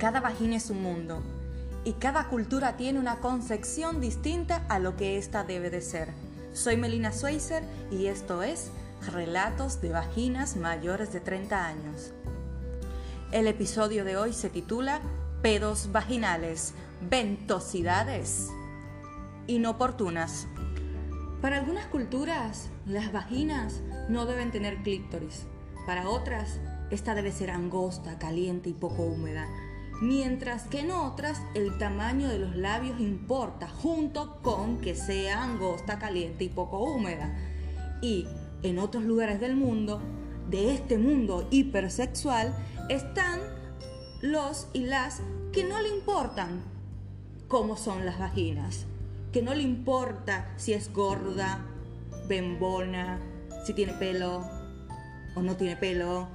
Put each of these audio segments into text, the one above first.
Cada vagina es un mundo y cada cultura tiene una concepción distinta a lo que ésta debe de ser. Soy Melina Schweizer y esto es Relatos de Vaginas mayores de 30 años. El episodio de hoy se titula Pedos vaginales, ventosidades inoportunas. Para algunas culturas, las vaginas no deben tener clítoris. Para otras, esta debe ser angosta, caliente y poco húmeda. Mientras que en otras, el tamaño de los labios importa, junto con que sea angosta, caliente y poco húmeda. Y en otros lugares del mundo, de este mundo hipersexual, están los y las que no le importan cómo son las vaginas que no le importa si es gorda, bembona, si tiene pelo o no tiene pelo.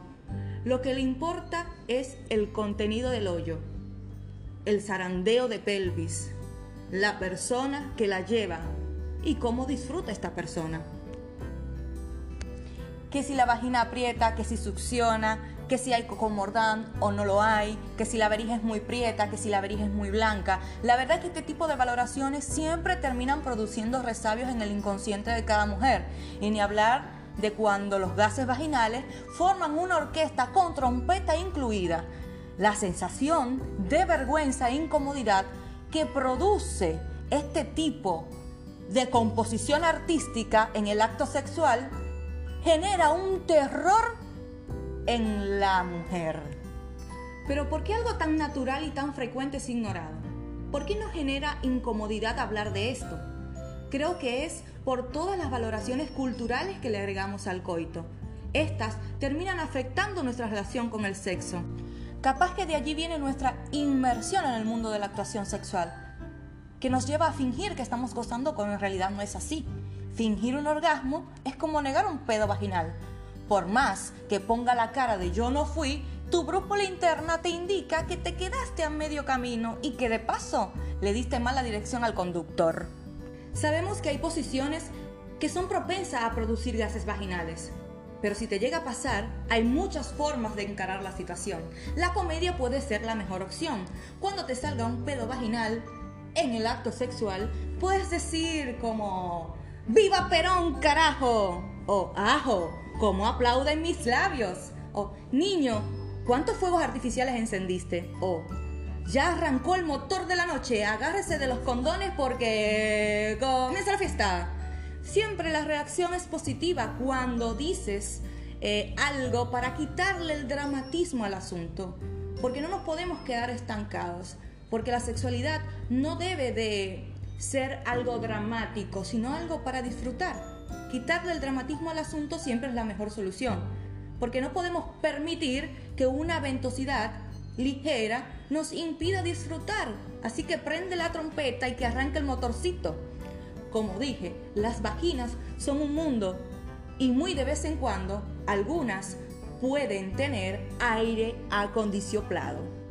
Lo que le importa es el contenido del hoyo, el zarandeo de pelvis, la persona que la lleva y cómo disfruta esta persona. Que si la vagina aprieta, que si succiona, que si hay cocomordán o no lo hay, que si la verija es muy prieta, que si la verija es muy blanca. La verdad es que este tipo de valoraciones siempre terminan produciendo resabios en el inconsciente de cada mujer. Y ni hablar de cuando los gases vaginales forman una orquesta con trompeta incluida. La sensación de vergüenza e incomodidad que produce este tipo de composición artística en el acto sexual genera un terror en la mujer. Pero ¿por qué algo tan natural y tan frecuente es ignorado? ¿Por qué nos genera incomodidad hablar de esto? Creo que es por todas las valoraciones culturales que le agregamos al coito. Estas terminan afectando nuestra relación con el sexo. Capaz que de allí viene nuestra inmersión en el mundo de la actuación sexual, que nos lleva a fingir que estamos gozando cuando en realidad no es así. Fingir un orgasmo es como negar un pedo vaginal, por más que ponga la cara de yo no fui, tu brújula interna te indica que te quedaste a medio camino y que de paso le diste mala dirección al conductor. Sabemos que hay posiciones que son propensas a producir gases vaginales. Pero si te llega a pasar, hay muchas formas de encarar la situación. La comedia puede ser la mejor opción. Cuando te salga un pedo vaginal en el acto sexual, puedes decir como ¡Viva Perón, carajo! o ¡Ajo! ¿Cómo aplauden mis labios? O, niño, ¿cuántos fuegos artificiales encendiste? O, ya arrancó el motor de la noche, agárrese de los condones porque comienza la fiesta. Siempre la reacción es positiva cuando dices eh, algo para quitarle el dramatismo al asunto. Porque no nos podemos quedar estancados. Porque la sexualidad no debe de ser algo dramático, sino algo para disfrutar. Quitarle el dramatismo al asunto siempre es la mejor solución, porque no podemos permitir que una ventosidad ligera nos impida disfrutar. Así que prende la trompeta y que arranque el motorcito. Como dije, las vaginas son un mundo y muy de vez en cuando algunas pueden tener aire acondicionado.